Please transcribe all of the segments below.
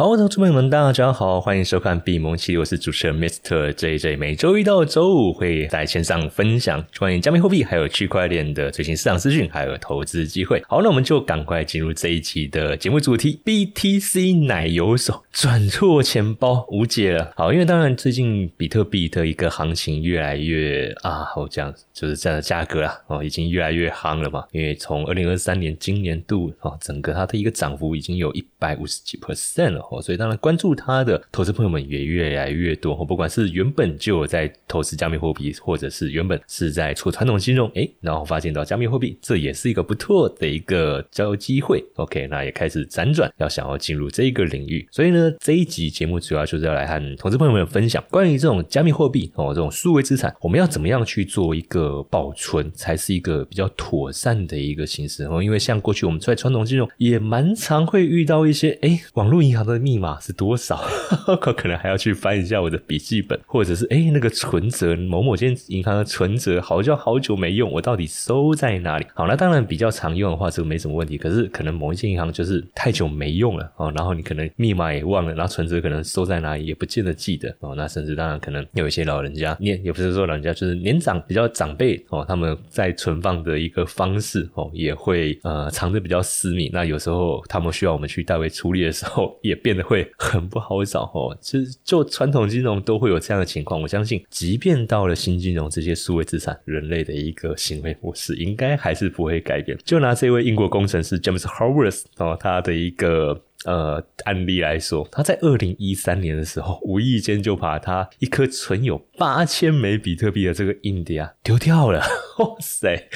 好，投资朋友们，大家好，欢迎收看闭蒙七，我是主持人 Mister JJ。每周一到周五会在线上分享关于加密货币还有区块链的最新市场资讯，还有投资机会。好，那我们就赶快进入这一期的节目主题：BTC 奶油手转错钱包无解了。好，因为当然最近比特币的一个行情越来越啊，我讲就是这样的价格啊，哦，已经越来越夯了嘛。因为从二零二三年今年度啊，整个它的一个涨幅已经有一百五十几 percent 了。哦，所以当然关注它的投资朋友们也越来越多。哦，不管是原本就有在投资加密货币，或者是原本是在做传统金融，哎，然后发现到加密货币，这也是一个不错的一个交易机会。OK，那也开始辗转要想要进入这一个领域。所以呢，这一集节目主要就是要来和投资朋友们分享关于这种加密货币哦，这种数位资产，我们要怎么样去做一个保存，才是一个比较妥善的一个形式哦。因为像过去我们在传统金融也蛮常会遇到一些，哎，网络银行的。密码是多少？可能还要去翻一下我的笔记本，或者是哎，那个存折某某间银行的存折，好像好久没用，我到底收在哪里？好，那当然比较常用的话，这个没什么问题。可是可能某一间银行就是太久没用了哦，然后你可能密码也忘了，然后存折可能收在哪里也不见得记得哦。那甚至当然可能有一些老人家年也不是说老人家，就是年长比较长辈哦，他们在存放的一个方式哦，也会呃藏的比较私密。那有时候他们需要我们去代为处理的时候，也变。得会很不好找哦，其实就传统金融都会有这样的情况。我相信，即便到了新金融这些数位资产，人类的一个行为模式应该还是不会改变。就拿这位英国工程师 James Howard 哦，他的一个呃案例来说，他在二零一三年的时候，无意间就把他一颗存有八千枚比特币的这个硬碟啊丢掉了。哇塞！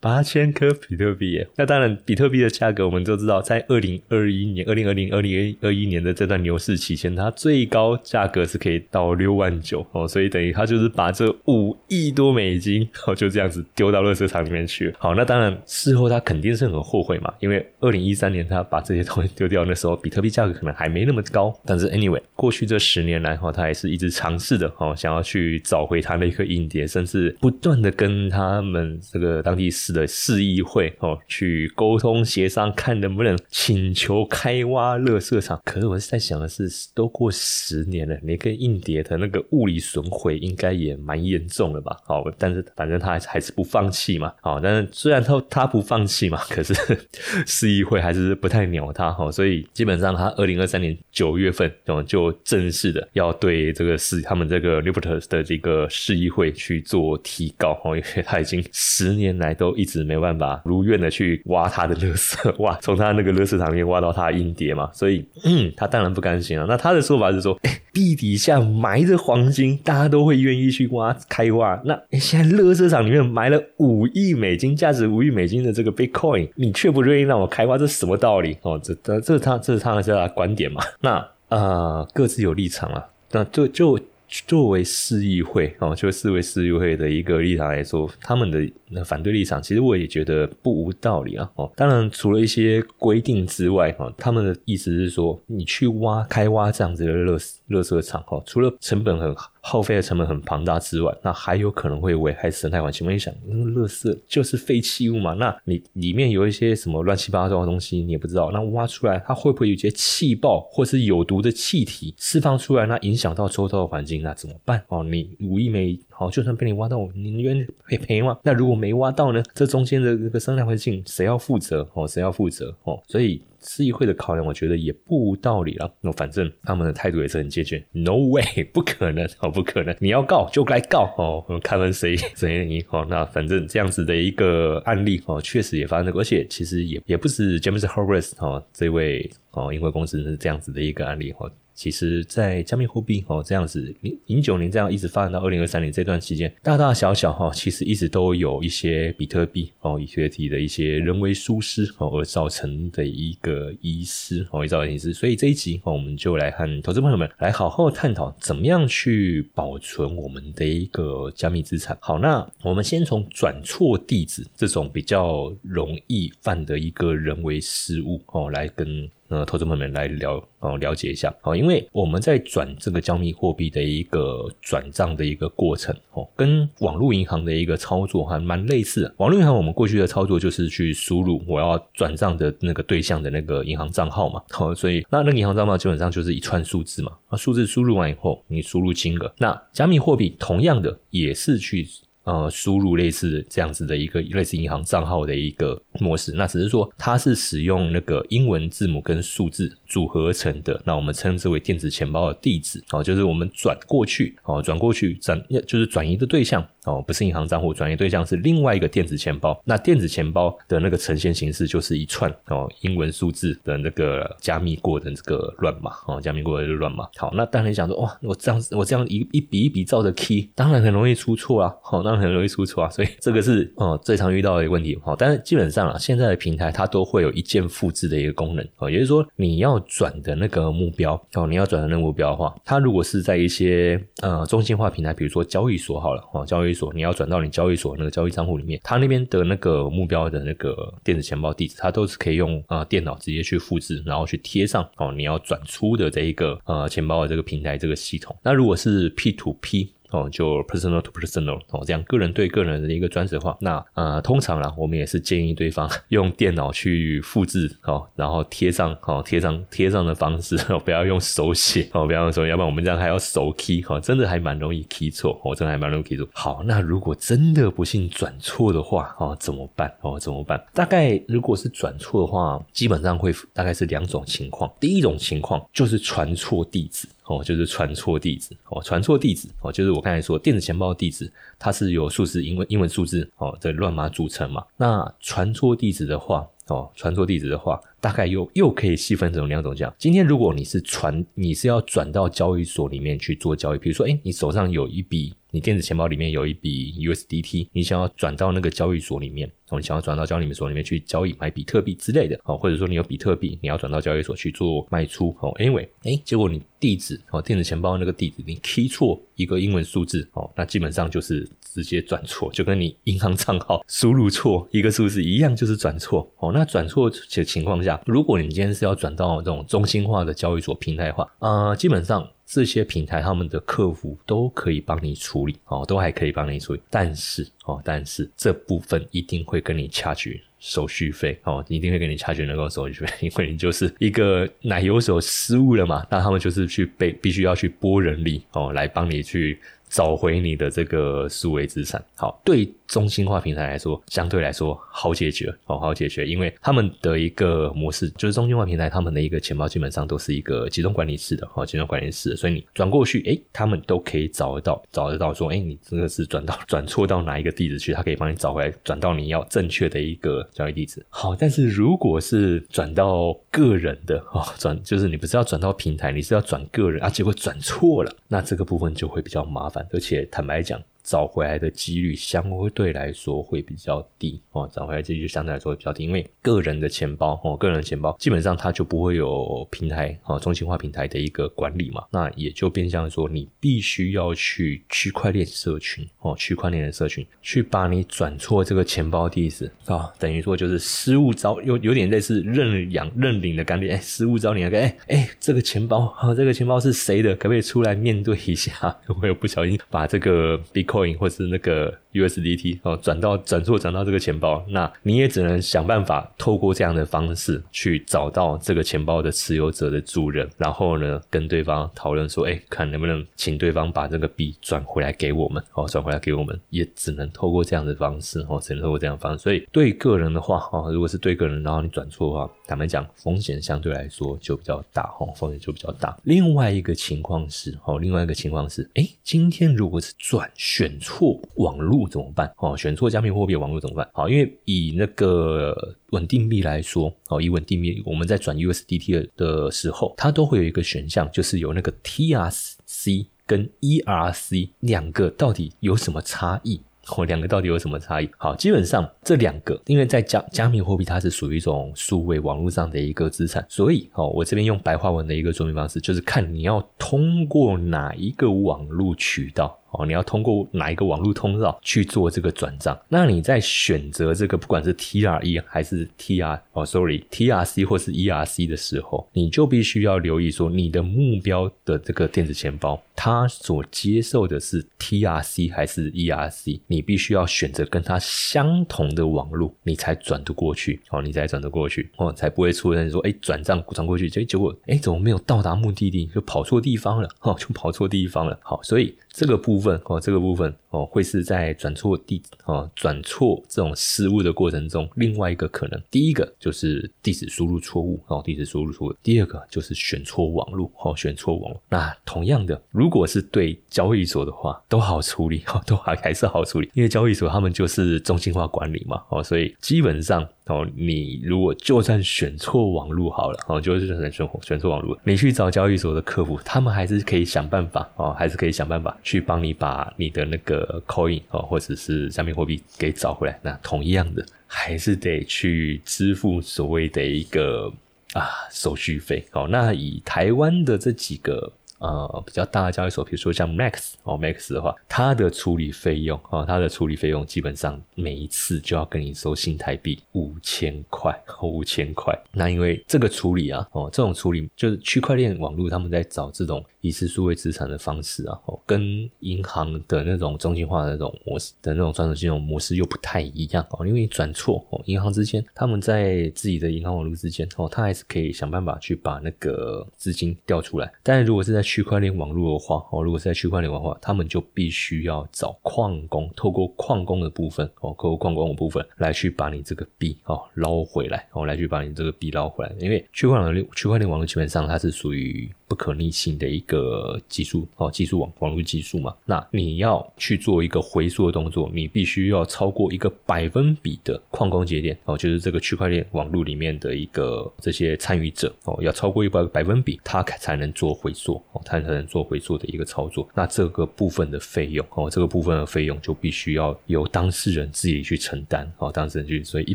八千颗比特币耶，那当然，比特币的价格我们都知道，在二零二一年、二零二零、二零二一年的这段牛市期间，它最高价格是可以到六万九哦，所以等于他就是把这五亿多美金 哦就这样子丢到垃圾场里面去。好，那当然事后他肯定是很后悔嘛，因为二零一三年他把这些东西丢掉那时候，比特币价格可能还没那么高。但是 anyway，过去这十年来哈，他还是一直尝试的哦，想要去找回他那颗硬碟，甚至不断的跟他们这个当地市。的市议会哦，去沟通协商，看能不能请求开挖乐色场。可是我是在想的是，都过十年了，那个硬碟的那个物理损毁应该也蛮严重了吧？好，但是反正他还是不放弃嘛。好，但是虽然他他不放弃嘛，可是 市议会还是不太鸟他哈。所以基本上他二零二三年九月份哦，就正式的要对这个市他们这个 l i b e r t s 的这个市议会去做提告哦，因为他已经十年来都。一直没办法如愿的去挖他的乐色，哇从他那个乐色场里面挖到他的硬碟嘛，所以嗯，他当然不甘心啊。那他的说法是说，哎 地底下埋着黄金，大家都会愿意去挖开挖。那现在乐色场里面埋了五亿美金，价值五亿美金的这个 Bitcoin，你却不愿意让我开挖，这什么道理？哦，这这这他这是他们的观点嘛？那啊，各自有立场啊。那就就。作为市议会哦，就视为市议会的一个立场来说，他们的反对立场，其实我也觉得不无道理啊。哦，当然除了一些规定之外，哈，他们的意思是说，你去挖开挖这样子的热热色场，哈，除了成本很好耗费的成本很庞大之外，那还有可能会危害生态环境。我一想，那个垃圾就是废弃物嘛，那你里面有一些什么乱七八糟的东西，你也不知道。那挖出来，它会不会有一些气爆或是有毒的气体释放出来？那影响到周遭的环境，那怎么办？哦，你五亿枚，好，就算被你挖到，你愿意赔赔吗？那如果没挖到呢？这中间的这个生态环境谁要负责？哦，谁要负责？哦，所以。市议会的考量，我觉得也不无道理了。那反正他们的态度也是很坚决，No way，不可能哦，不可能！你要告就来告哦，看看谁 谁赢哦。那反正这样子的一个案例哦，确实也发生过，而且其实也也不是 James Horace 哦这位哦，英国公司是这样子的一个案例哦。其实，在加密货币哦这样子零零九年这样一直发展到二零二三年这段期间，大大小小哈，其实一直都有一些比特币哦，以太币的一些人为疏失哦而造成的一个遗失哦，造成遗失。所以这一集哦，我们就来和投资朋友们来好好探讨，怎么样去保存我们的一个加密资产。好，那我们先从转错地址这种比较容易犯的一个人为失误哦，来跟。呃投资朋友们来了哦了解一下哦，因为我们在转这个加密货币的一个转账的一个过程哦，跟网络银行的一个操作还蛮类似。网络银行我们过去的操作就是去输入我要转账的那个对象的那个银行账号嘛，好，所以那那个银行账号基本上就是一串数字嘛，那数字输入完以后，你输入金额，那加密货币同样的也是去。呃，输入类似这样子的一个类似银行账号的一个模式，那只是说它是使用那个英文字母跟数字组合成的，那我们称之为电子钱包的地址哦，就是我们转过去哦，转过去转就是转移的对象。哦，不是银行账户，转移对象是另外一个电子钱包。那电子钱包的那个呈现形式就是一串哦英文数字的那个加密过的这个乱码哦，加密过的乱码。好，那当然想说哇，我这样我这样一一笔一笔照着 key，当然很容易出错啊。好，当然很容易出错啊。所以这个是哦最常遇到的一个问题。好，但是基本上啊，现在的平台它都会有一键复制的一个功能哦，也就是说你要转的那个目标哦，你要转的那个目标的话，它如果是在一些呃中心化平台，比如说交易所好了哦，交易。所你要转到你交易所那个交易账户里面，他那边的那个目标的那个电子钱包地址，它都是可以用呃电脑直接去复制，然后去贴上哦，你要转出的这一个呃钱包的这个平台这个系统。那如果是 P to P。哦，就 personal to personal 哦，这样个人对个人的一个专职化。那呃，通常啦，我们也是建议对方 用电脑去复制哦，然后贴上哦，贴上贴上的方式哦，不要用手写哦，不要用手，要不然我们这样还要手 key 哦，真的还蛮容易 key 错哦，真的还蛮容易 key 错。好，那如果真的不幸转错的话哦，怎么办哦？怎么办？大概如果是转错的话，基本上会大概是两种情况。第一种情况就是传错地址。哦，就是传错地址哦，传错地址哦，就是我刚才说电子钱包地址，它是由数字英文英文数字哦的乱码组成嘛。那传错地址的话哦，传错地址的话，大概又又可以细分成两种这样。今天如果你是传，你是要转到交易所里面去做交易，比如说，哎，你手上有一笔。你电子钱包里面有一笔 USDT，你想要转到那个交易所里面，哦，你想要转到交易所里面去交易买比特币之类的，哦，或者说你有比特币，你要转到交易所去做卖出，哦，Anyway，哎，结果你地址，哦，电子钱包那个地址你 key 错一个英文数字，哦，那基本上就是直接转错，就跟你银行账号输入错一个数字一样，就是转错，哦，那转错的情况下，如果你今天是要转到这种中心化的交易所平台化，呃，基本上。这些平台他们的客服都可以帮你处理哦，都还可以帮你处理，但是哦，但是这部分一定会跟你掐取手续费哦，一定会跟你掐取那个手续费，因为你就是一个奶油手失误了嘛，那他们就是去被必须要去拨人力哦，来帮你去找回你的这个数位资产。好，对。中心化平台来说，相对来说好解决哦，好解决，因为他们的一个模式就是中心化平台，他们的一个钱包基本上都是一个集中管理式的哦，集中管理式的，所以你转过去，哎，他们都可以找得到，找得到说，哎，你这个是转到转错到哪一个地址去，他可以帮你找回来，转到你要正确的一个交易地址。好，但是如果是转到个人的哦，转就是你不是要转到平台，你是要转个人啊，结果转错了，那这个部分就会比较麻烦，而且坦白讲。找回来的几率相对来说会比较低哦，找回来几率相对来说会比较低，因为个人的钱包哦，个人的钱包基本上它就不会有平台哦，中心化平台的一个管理嘛，那也就变相说你必须要去区块链社群哦，区块链的社群去把你转错这个钱包地址啊，等于说就是失物招，有有点类似认养认领的感觉，哎，失物招领个哎哎，这个钱包啊，这个钱包是谁的？可不可以出来面对一下？我有不小心把这个 Big coin 或是那个 USDT 哦，转到转错转到这个钱包，那你也只能想办法透过这样的方式去找到这个钱包的持有者的主人，然后呢跟对方讨论说，哎，看能不能请对方把这个币转回来给我们哦，转回来给我们，也只能透过这样的方式哦，只能透过这样方式。所以对个人的话哦，如果是对个人，然后你转错的话，坦白讲，风险相对来说就比较大哦，风险就比较大。另外一个情况是哦，另外一个情况是，哎，今天如果是转。选错网络怎么办？哦，选错加密货币网络怎么办？好，因为以那个稳定币来说，哦，以稳定币，我们在转 USDT 的时候，它都会有一个选项，就是有那个 TRC 跟 ERC 两个到底有什么差异？哦，两个到底有什么差异？好，基本上这两个，因为在加加密货币，它是属于一种数位网络上的一个资产，所以，哦，我这边用白话文的一个说明方式，就是看你要通过哪一个网络渠道。哦，你要通过哪一个网络通道去做这个转账？那你在选择这个不管是 TRE 还是 TR 哦，sorry TRC 或是 ERC 的时候，你就必须要留意说你的目标的这个电子钱包，他所接受的是 TRC 还是 ERC，你必须要选择跟他相同的网络，你才转得过去哦，你才转得过去哦，才不会出现说哎转账转过去，结结果哎怎么没有到达目的地，就跑错地方了哦，就跑错地方了。好，所以。这个部分哦，这个部分哦，会是在转错地哦，转错这种失误的过程中，另外一个可能，第一个就是地址输入错误哦，地址输入错误；第二个就是选错网络哦，选错网络。那同样的，如如果是对交易所的话，都好处理哦，都还还是好处理，因为交易所他们就是中心化管理嘛哦，所以基本上哦，你如果就算选错网络好了哦，就是选选选错网络，你去找交易所的客服，他们还是可以想办法哦，还是可以想办法。去帮你把你的那个 coin 哦，或者是加密货币给找回来。那同样的，还是得去支付所谓的一个啊手续费。哦，那以台湾的这几个。呃，比较大的交易所，比如说像 Max 哦，Max 的话，它的处理费用啊，它的处理费用基本上每一次就要跟你收新台币五千块，五千块。那因为这个处理啊，哦，这种处理就是区块链网络他们在找这种疑似数位资产的方式啊，哦，跟银行的那种中心化的那种模式的那种传统金融模式又不太一样哦，因为你转错哦，银行之间他们在自己的银行网络之间哦，他还是可以想办法去把那个资金调出来，但如果是在区块链网络的话，哦，如果是在区块链网络，他们就必须要找矿工，透过矿工的部分，哦，透过矿工的部分来去把你这个币，哦，捞回来，哦，来去把你这个币捞回来。因为区块链区块链网络基本上它是属于不可逆性的一个技术，哦，技术网网络技术嘛。那你要去做一个回溯的动作，你必须要超过一个百分比的矿工节点，哦，就是这个区块链网络里面的一个这些参与者，哦，要超过一百百分比，它才能做回溯，哦。才能做回溯的一个操作，那这个部分的费用哦，这个部分的费用就必须要由当事人自己去承担哦，当事人去，所以一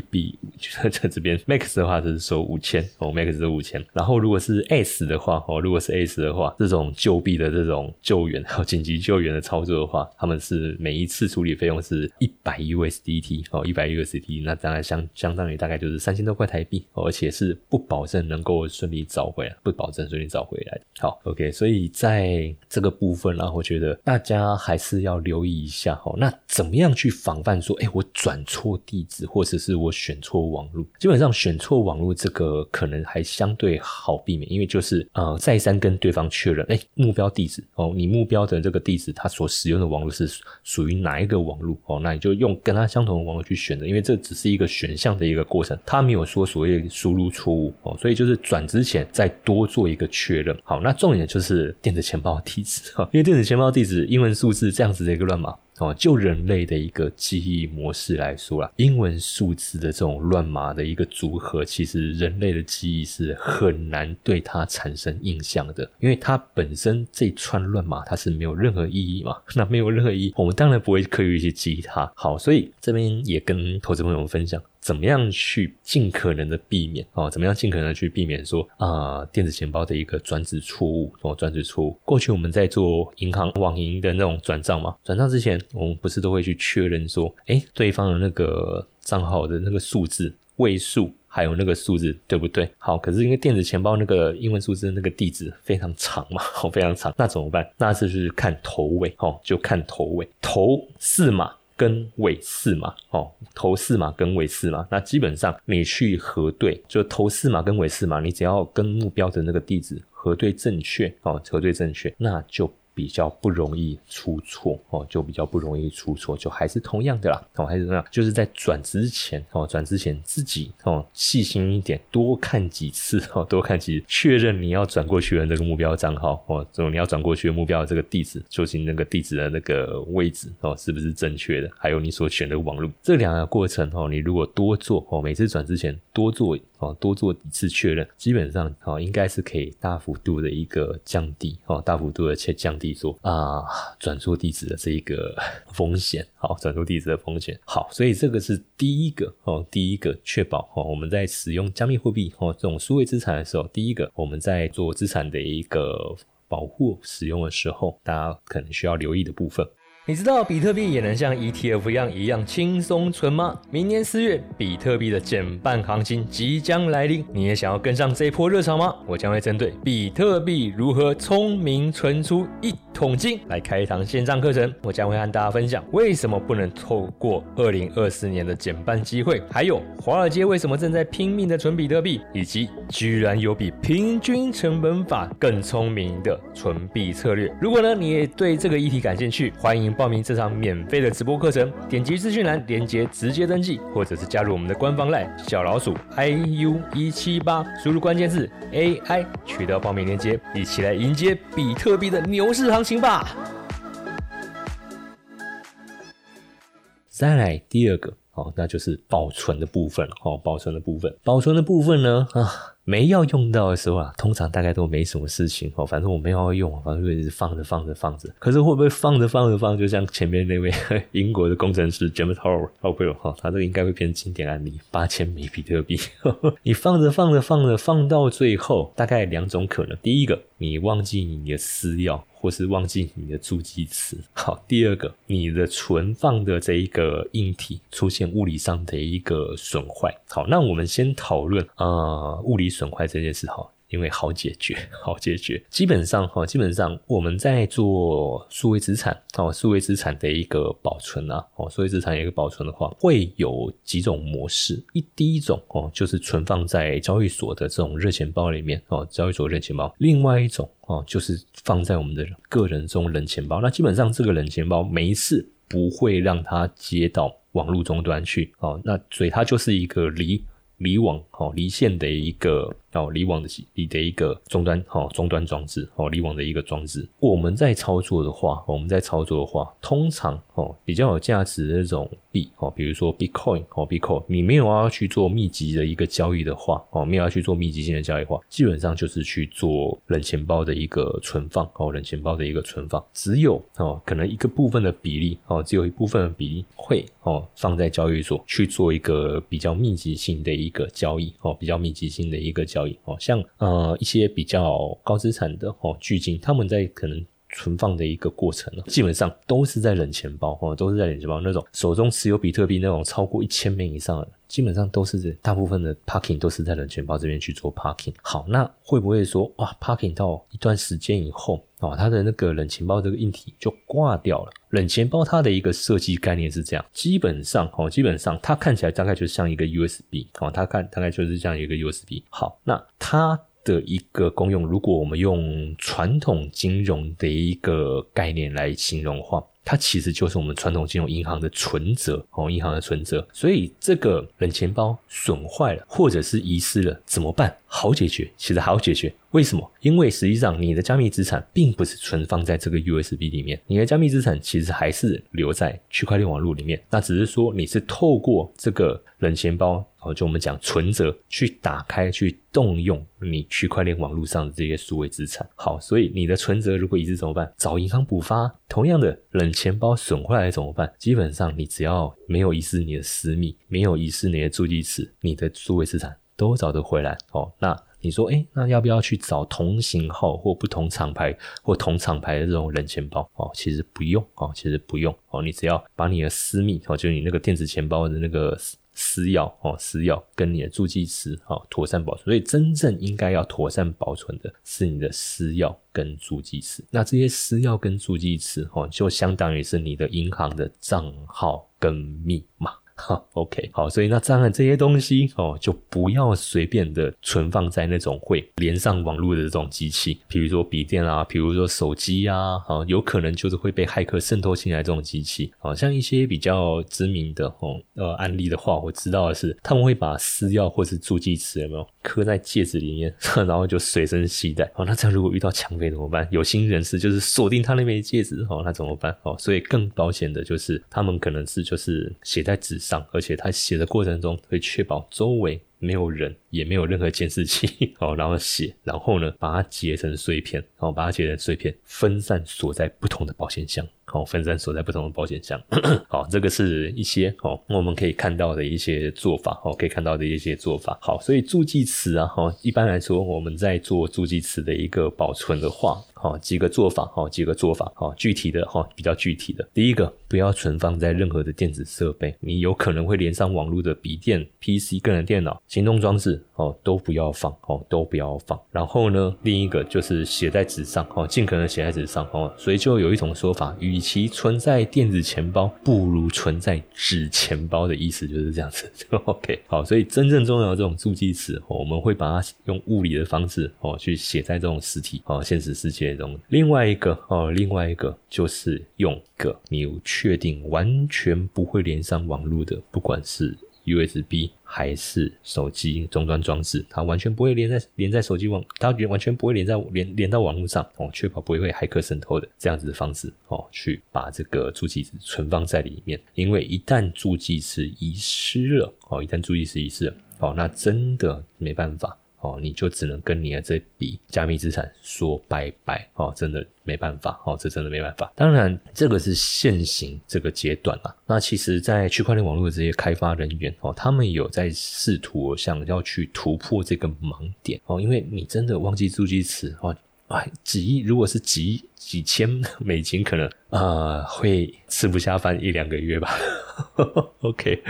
笔 在这边 max 的话就是收五千哦，max 是五千，然后如果是 s 的话哦，如果是 s 的话，这种救币的这种救援和紧急救援的操作的话，他们是每一次处理费用是一百 USDT 哦，一百 USDT，那当然相相当于大概就是三千多块台币，而且是不保证能够顺利找回来，不保证顺利找回来。好，OK，所以。在这个部分呢，我觉得大家还是要留意一下哈。那怎么样去防范说，哎，我转错地址，或者是我选错网络？基本上选错网络这个可能还相对好避免，因为就是呃再三跟对方确认，哎，目标地址哦，你目标的这个地址，它所使用的网络是属于哪一个网络哦？那你就用跟它相同的网络去选择，因为这只是一个选项的一个过程，它没有说所谓输入错误哦，所以就是转之前再多做一个确认。好，那重点就是。电子钱包地址哈，因为电子钱包地址英文数字这样子的一个乱码哦，就人类的一个记忆模式来说啦，英文数字的这种乱码的一个组合，其实人类的记忆是很难对它产生印象的，因为它本身这串乱码它是没有任何意义嘛，那没有任何意义，我们当然不会刻意去记它。好，所以这边也跟投资朋友们分享。怎么样去尽可能的避免哦？怎么样尽可能去避免说啊电子钱包的一个转址错误哦？转址错误。过去我们在做银行网银的那种转账嘛，转账之前我们不是都会去确认说，哎，对方的那个账号的那个数字位数还有那个数字对不对？好，可是因为电子钱包那个英文数字那个地址非常长嘛，哦非常长，那怎么办？那就是看头尾哦，就看头尾，头四码。跟尾四嘛哦，头四嘛跟尾四嘛，那基本上你去核对，就头四嘛跟尾四嘛，你只要跟目标的那个地址核对正确哦，核对正确，那就。比较不容易出错哦，就比较不容易出错，就还是同样的啦，哦，还是这样，就是在转之前哦，转之前自己哦细心一点，多看几次 哦，多看几，确认你要转过去的那个目标账号哦，这种你要转过去的目标这个地址，就是那个地址的那个位置哦，是不是正确的？还有你所选的网络，这两个过程哦，你如果多做哦，每次转之前多做。哦，多做一次确认，基本上哦，应该是可以大幅度的一个降低哦，大幅度的去降低说啊转出地址的这一个风险，好，转出地址的风险。好，所以这个是第一个哦，第一个确保哦，我们在使用加密货币哦这种数位资产的时候，第一个我们在做资产的一个保护使用的时候，大家可能需要留意的部分。你知道比特币也能像 ETF 一样一样轻松存吗？明年四月，比特币的减半行情即将来临，你也想要跟上这一波热潮吗？我将会针对比特币如何聪明存出一桶金来开一堂线上课程。我将会和大家分享为什么不能透过二零二四年的减半机会，还有华尔街为什么正在拼命的存比特币，以及居然有比平均成本法更聪明的存币策略。如果呢你也对这个议题感兴趣，欢迎。报名这场免费的直播课程，点击资讯栏链接直接登记，或者是加入我们的官方 LINE 小老鼠 iu 一七八，输入关键字 AI 取得报名链接，一起来迎接比特币的牛市行情吧！再来第二个，哦，那就是保存的部分哦，保存的部分，保存的部分呢，啊。没要用到的时候啊，通常大概都没什么事情哦。反正我没有要用，反正就一直放着放着放着。可是会不会放着放着放，就像前面那位 英国的工程师 James Howard 哦不哈，他这个应该会变成经典案例。八千枚比特币，你放着放着放着放到最后，大概两种可能：第一个，你忘记你的私钥。或是忘记你的助记词。好，第二个，你的存放的这一个硬体出现物理上的一个损坏。好，那我们先讨论呃物理损坏这件事哈。因为好解决，好解决。基本上哈，基本上我们在做数位资产哦，数位资产的一个保存啊，哦，数位资产一个保存的话，会有几种模式。一第一种哦，就是存放在交易所的这种热钱包里面哦，交易所热钱包。另外一种哦，就是放在我们的个人中冷钱包。那基本上这个冷钱包每一次不会让它接到网络终端去哦，那所以它就是一个离。离网哦，离线的一个哦，离网的离的一个终端哦，终端装置哦，离网的一个装置。我们在操作的话，我们在操作的话，通常哦，比较有价值的那种币哦，比如说 Bitcoin 哦，Bitcoin，你没有要去做密集的一个交易的话哦，没有要去做密集性的交易的话，基本上就是去做冷钱包的一个存放哦，冷钱包的一个存放，只有哦，可能一个部分的比例哦，只有一部分的比例会哦，放在交易所去做一个比较密集性的一。一个交易哦，比较密集性的一个交易哦，像呃一些比较高资产的哦，巨金他们在可能存放的一个过程呢，基本上都是在冷钱包哦，都是在冷钱包那种手中持有比特币那种超过一千枚以上的。基本上都是大部分的 parking 都是在冷钱包这边去做 parking。好，那会不会说哇 parking 到一段时间以后哦，它的那个冷钱包这个硬体就挂掉了？冷钱包它的一个设计概念是这样，基本上哦，基本上它看起来大概就像一个 USB 哦，它看大概就是这样一个 USB。好，那它的一个功用，如果我们用传统金融的一个概念来形容话。它其实就是我们传统金融银行的存折哦，银行的存折。所以这个冷钱包损坏了，或者是遗失了，怎么办？好解决，其实好解决。为什么？因为实际上你的加密资产并不是存放在这个 USB 里面，你的加密资产其实还是留在区块链网络里面。那只是说你是透过这个冷钱包哦，就我们讲存折去打开、去动用你区块链网络上的这些数位资产。好，所以你的存折如果遗失怎么办？找银行补发。同样的，冷钱包损坏了怎么办？基本上你只要没有遗失你的私密，没有遗失你的助记词，你的数位资产。都找得回来哦。那你说，哎，那要不要去找同型号或不同厂牌或同厂牌的这种冷钱包哦？其实不用哦，其实不用哦。你只要把你的私密哦，就是你那个电子钱包的那个私钥哦，私钥跟你的助记词哦，妥善保存。所以真正应该要妥善保存的是你的私钥跟助记词。那这些私钥跟助记词哦，就相当于是你的银行的账号跟密码。好，OK，好，所以那当然这些东西哦，就不要随便的存放在那种会连上网络的这种机器，比如说笔电啊，比如说手机啊，好，有可能就是会被骇客渗透进来这种机器。好像一些比较知名的哦呃案例的话，我知道的是，他们会把私钥或是助记词有没有刻在戒指里面，然后就随身携带。哦，那这样如果遇到抢匪怎么办？有心人士就是锁定他那枚戒指，哦，那怎么办？哦，所以更保险的就是他们可能是就是写在纸。上，而且他写的过程中会确保周围没有人，也没有任何监视器 哦，然后写，然后呢，把它截成碎片，然后把它截成碎片，分散锁在不同的保险箱。哦，分散锁在不同的保险箱。好，这个是一些哦，我们可以看到的一些做法哦，可以看到的一些做法。好，所以助记词啊，哈，一般来说我们在做助记词的一个保存的话。好，几个做法，好，几个做法，好，具体的，哈，比较具体的。第一个，不要存放在任何的电子设备，你有可能会连上网络的笔电、PC、个人电脑、行动装置，哦，都不要放，哦，都不要放。然后呢，另一个就是写在纸上，哦，尽可能写在纸上，哦，所以就有一种说法，与其存在电子钱包，不如存在纸钱包的意思就是这样子。OK，好，所以真正重要的这种助记词，我们会把它用物理的方式，哦，去写在这种实体，哦，现实世界中。另外一个哦，另外一个就是用个你确定完全不会连上网络的，不管是 USB 还是手机终端装置，它完全不会连在连在手机网，它完全不会连在连连到网络上哦，确保不会被骇客渗透的这样子的方式哦，去把这个助记词存放在里面，因为一旦助记词遗失了哦，一旦助记词遗失了哦，那真的没办法。哦，你就只能跟你的这笔加密资产说拜拜哦，真的没办法哦，这真的没办法。当然，这个是现行这个阶段啊。那其实，在区块链网络的这些开发人员哦，他们有在试图想要去突破这个盲点哦，因为你真的忘记助记词哦，哎，几亿如果是几几千 美金，可能啊会吃不下饭一两个月吧。OK，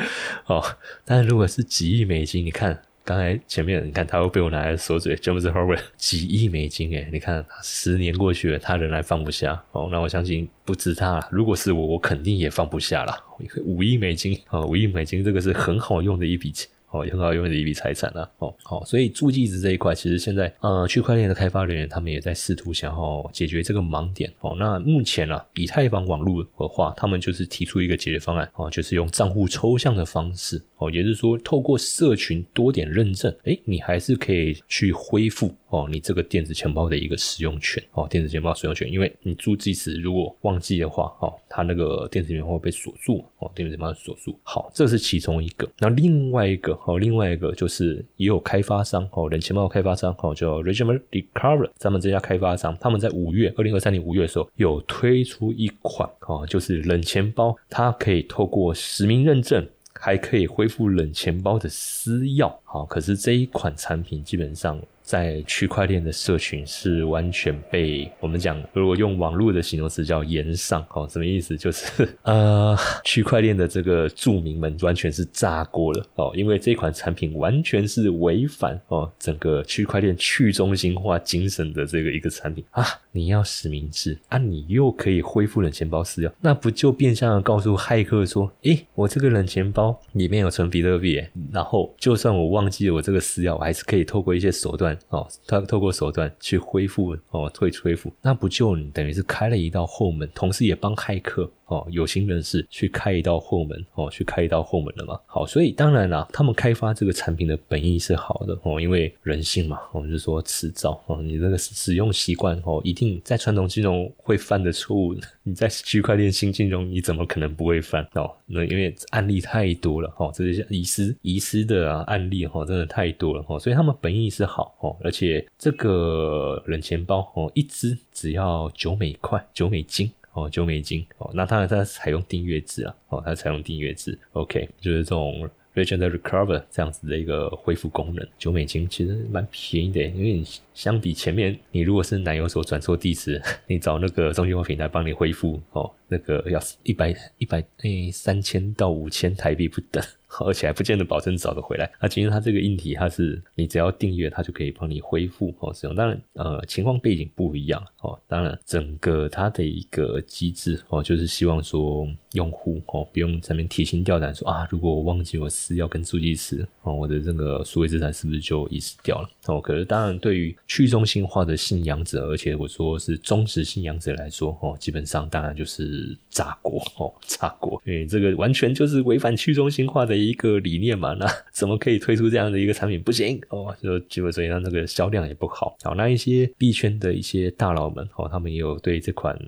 哦，但如果是几亿美金，你看。刚才前面你看，他又被我拿来锁嘴，James Harvey 几亿美金诶，你看十年过去了，他仍然放不下哦。那我相信不止他，如果是我，我肯定也放不下了。五亿美金啊，五亿美金，这个是很好用的一笔钱。哦，很好用的一笔财产啊！哦，好，所以助记值这一块，其实现在呃，区块链的开发人员他们也在试图想要解决这个盲点。哦，那目前呢，以太坊网络的话，他们就是提出一个解决方案，哦，就是用账户抽象的方式，哦，也就是说，透过社群多点认证，哎，你还是可以去恢复。哦，你这个电子钱包的一个使用权哦，电子钱包使用权，因为你助记时如果忘记的话，哦，它那个电子钱包会被锁住哦，电子钱包锁住。好，这是其中一个。那另外一个哦，另外一个就是也有开发商哦，冷钱包开发商哦，叫 Regiment Recover，咱们这家开发商，他们在五月二零二三年五月的时候有推出一款哦，就是冷钱包，它可以透过实名认证，还可以恢复冷钱包的私钥。好，可是这一款产品基本上。在区块链的社群是完全被我们讲，如果用网络的形容词叫延上，哦，什么意思？就是 呃，区块链的这个著名们完全是炸锅了哦，因为这款产品完全是违反哦整个区块链去中心化精神的这个一个产品啊！你要实名制啊，你又可以恢复冷钱包私钥，那不就变相的告诉骇客说，诶，我这个冷钱包里面有存比特币，然后就算我忘记了我这个私钥，我还是可以透过一些手段。哦，他透过手段去恢复哦，退恢复，那不就等于是开了一道后门，同时也帮骇客。哦，有心人士去开一道后门哦，去开一道后门了嘛？好，所以当然啦，他们开发这个产品的本意是好的哦，因为人性嘛，我们就说迟早哦，你这个使用习惯哦，一定在传统金融会犯的错误，你在区块链新金融你怎么可能不会犯哦？那因为案例太多了哦，这些遗失遗失的啊案例哈，真的太多了哦，所以他们本意是好哦，而且这个冷钱包哦，一支只要九美块，九美金。哦，九美金哦，那当然它采用订阅制啊，哦，它采用订阅制，OK，就是这种选择 Recover 这样子的一个恢复功能，九美金其实蛮便宜的，因为你相比前面，你如果是奶油手转错地址，你找那个中心化平台帮你恢复哦，那个要一百一百诶三千到五千台币不等。而且还不见得保证找得回来。那其实它这个硬体，它是你只要订阅，它就可以帮你恢复哦使用。当然，呃，情况背景不一样哦。当然，整个它的一个机制哦，就是希望说用户哦不用在那边提心吊胆说啊，如果我忘记我私钥跟助记词哦，我的这个数位资产是不是就遗失掉了哦？可是当然，对于去中心化的信仰者，而且我说是忠实信仰者来说哦，基本上当然就是炸锅 哦，炸锅，因为这个完全就是违反去中心化的。一个理念嘛，那怎么可以推出这样的一个产品？不行 哦，就基本所以让这个销量也不好。好，那一些币圈的一些大佬们哦，他们也有对这款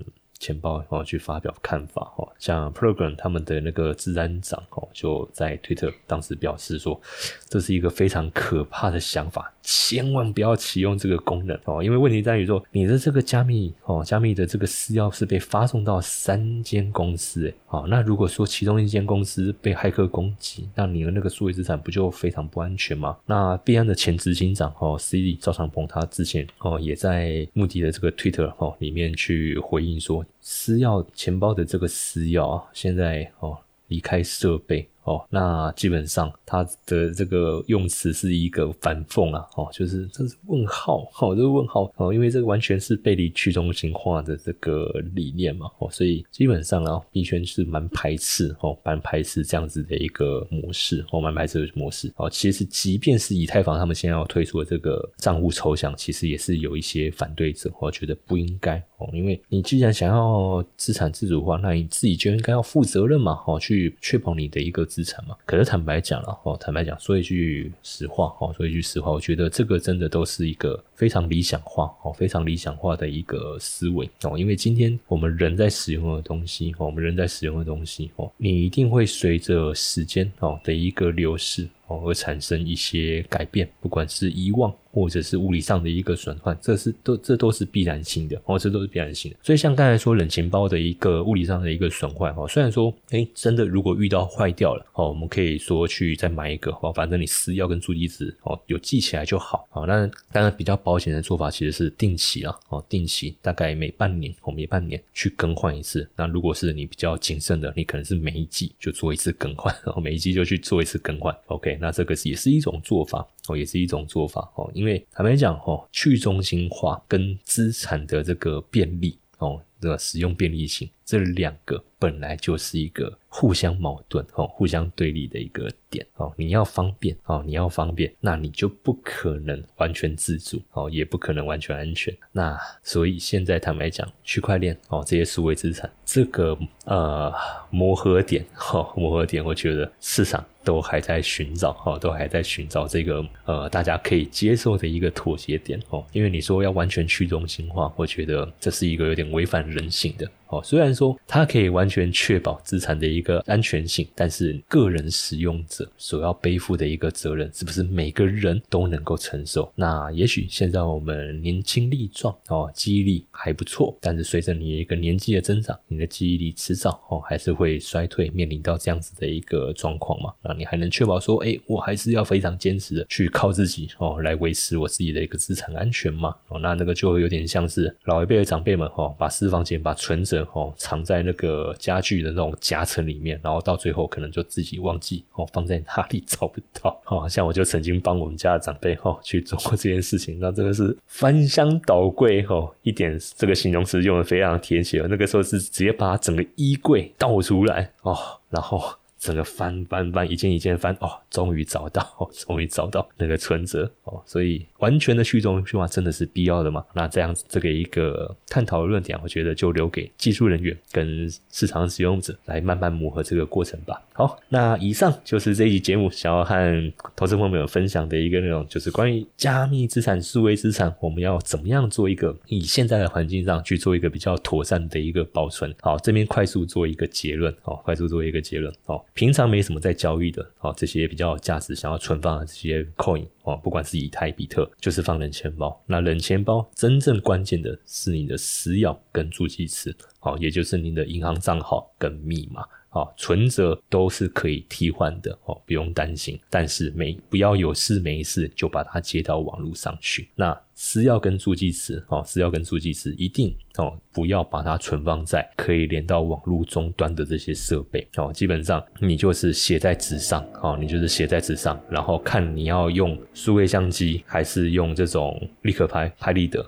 钱包哦去发表看法哦，像 Program 他们的那个治安长哦就在推特当时表示说，这是一个非常可怕的想法，千万不要启用这个功能哦，因为问题在于说你的这个加密哦加密的这个私钥是被发送到三间公司诶，好，那如果说其中一间公司被骇客攻击，那你的那个数位资产不就非常不安全吗？那币安的前执行长哦 c d 赵长鹏他之前哦也在目的的这个 Twitter 哦里面去回应说。私钥钱包的这个私钥啊，现在哦离开设备。哦，那基本上它的这个用词是一个反讽啊，哦，就是这是问号，哦，这个问号，哦，因为这个完全是背离去中心化的这个理念嘛，哦，所以基本上啊，币圈是蛮排斥，哦，蛮排斥这样子的一个模式，哦，蛮排斥的模式，哦，其实即便是以太坊他们现在要推出的这个账户抽象，其实也是有一些反对者，我觉得不应该，哦，因为你既然想要资产自主化，那你自己就应该要负责任嘛，哦，去确保你的一个。资产嘛，可是坦白讲了哦，坦白讲说一句实话哦，说一句实话，我觉得这个真的都是一个非常理想化哦，非常理想化的一个思维哦，因为今天我们人在使用的东西哦，我们人在使用的东西哦，你一定会随着时间哦的一个流逝。而产生一些改变，不管是遗忘或者是物理上的一个损坏，这是都这都是必然性的哦，这都是必然性的。所以像刚才说冷钱包的一个物理上的一个损坏哦，虽然说哎真的如果遇到坏掉了哦，我们可以说去再买一个哦，反正你私钥跟助记词哦有记起来就好哦。那当然比较保险的做法其实是定期啊哦，定期大概每半年哦每半年去更换一次。那如果是你比较谨慎的，你可能是每一季就做一次更换，然后每一季就去做一次更换。OK。那这个也是一种做法哦，也是一种做法哦，因为坦白讲哦，去中心化跟资产的这个便利哦，这个使用便利性这两个本来就是一个互相矛盾哦，互相对立的一个点哦。你要方便哦，你要方便，那你就不可能完全自主哦，也不可能完全安全。那所以现在坦白讲，区块链哦，这些数位资产这个呃磨合点哈，磨合点，我觉得市场。都还在寻找哦，都还在寻找这个呃大家可以接受的一个妥协点哦。因为你说要完全去中心化，我觉得这是一个有点违反人性的。哦，虽然说它可以完全确保资产的一个安全性，但是个人使用者所要背负的一个责任，是不是每个人都能够承受？那也许现在我们年轻力壮哦，记忆力还不错，但是随着你一个年纪的增长，你的记忆力迟早哦还是会衰退，面临到这样子的一个状况嘛？那你还能确保说，哎，我还是要非常坚持的去靠自己哦来维持我自己的一个资产安全吗？哦，那那个就有点像是老一辈的长辈们哦，把私房钱、把存折。哦，藏在那个家具的那种夹层里面，然后到最后可能就自己忘记哦，放在哪里 找不到。哦，像我就曾经帮我们家的长辈哦去做过这件事情，那真的是翻箱倒柜哦，一点这个形容词用的非常贴切。那个时候是直接把整个衣柜倒出来哦，然后。整个翻翻翻，一件一件翻，哦，终于找到，终于找到那个存折哦，所以完全的去中心化真的是必要的吗？那这样子这个一个探讨的论点，我觉得就留给技术人员跟市场使用者来慢慢磨合这个过程吧。好，那以上就是这一集节目想要和投资朋友们分享的一个内容，就是关于加密资产、数位资产，我们要怎么样做一个以现在的环境上去做一个比较妥善的一个保存。好，这边快速做一个结论，哦，快速做一个结论，哦。平常没什么在交易的，哦，这些比较有价值、想要存放的这些 coin，哦，不管是以太、比特，就是放冷钱包。那冷钱包真正关键的是你的私钥跟助记词，哦，也就是您的银行账号跟密码。哦，存折都是可以替换的哦，不用担心。但是没不要有事没事就把它接到网络上去。那私钥跟助记词哦，私钥跟助记词一定哦，不要把它存放在可以连到网络终端的这些设备哦。基本上你就是写在纸上哦，你就是写在纸上，然后看你要用数位相机还是用这种立可拍拍立得。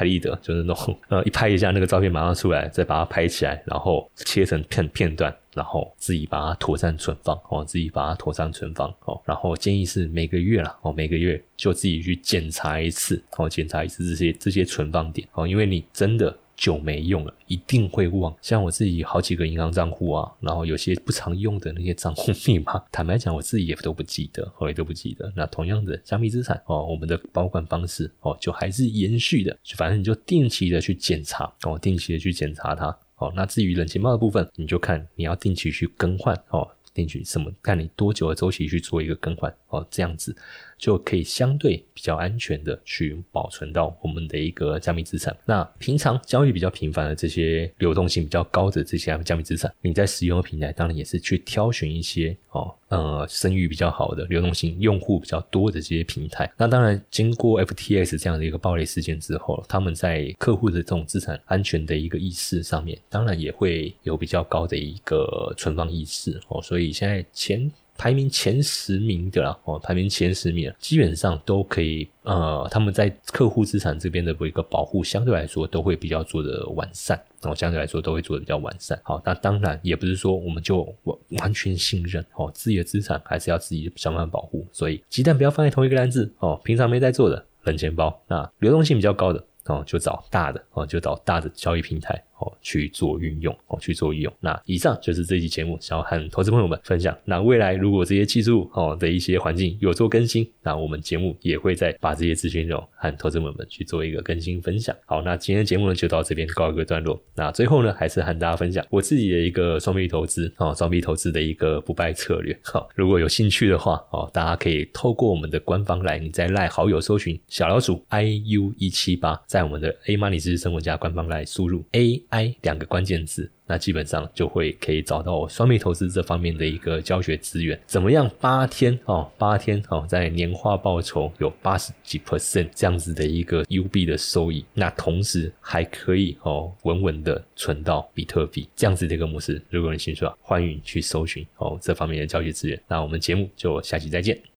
拍立得就是那种呃，一拍一下那个照片马上出来，再把它拍起来，然后切成片片段，然后自己把它妥善存放哦，自己把它妥善存放哦。然后建议是每个月啦哦，每个月就自己去检查一次哦，检查一次这些这些存放点哦，因为你真的。久没用了，一定会忘。像我自己好几个银行账户啊，然后有些不常用的那些账户密码，坦白讲，我自己也都不记得，我也都不记得。那同样的加密资产哦，我们的保管方式哦，就还是延续的，反正你就定期的去检查哦，定期的去检查它。哦。那至于冷钱包的部分，你就看你要定期去更换哦。定期什么？看你多久的周期去做一个更换哦，这样子就可以相对比较安全的去保存到我们的一个加密资产。那平常交易比较频繁的这些流动性比较高的这些加密资产，你在使用的平台当然也是去挑选一些哦。呃，声誉比较好的、流动性用户比较多的这些平台，那当然经过 FTX 这样的一个暴雷事件之后，他们在客户的这种资产安全的一个意识上面，当然也会有比较高的一个存放意识哦。所以现在前排名前十名的啦，哦，排名前十名基本上都可以。呃，他们在客户资产这边的一个保护，相对来说都会比较做的完善，哦，相对来说都会做的比较完善。好，那当然也不是说我们就完完全信任哦，自己的资产还是要自己想办法保护。所以鸡蛋不要放在同一个篮子哦。平常没在做的冷钱包，那流动性比较高的哦，就找大的哦，就找大的交易平台。哦，去做运用哦，去做运用。那以上就是这期节目想要和投资朋友们分享。那未来如果这些技术哦的一些环境有做更新，那我们节目也会再把这些资讯容和投资朋友们去做一个更新分享。好，那今天的节目呢就到这边告一个段落。那最后呢，还是和大家分享我自己的一个双币投资哦，双币投资的一个不败策略。好，如果有兴趣的话哦，大家可以透过我们的官方来，你在赖好友搜寻小老鼠 i u 一七八，在我们的 A Money 知识生活家官方来输入 A。I 两个关键字，那基本上就会可以找到我双币投资这方面的一个教学资源。怎么样？八天哦，八天哦，在年化报酬有八十几 percent 这样子的一个 UB 的收益，那同时还可以哦，稳稳的存到比特币这样子的一个模式。如果你兴趣的话，欢迎去搜寻哦这方面的教学资源。那我们节目就下期再见。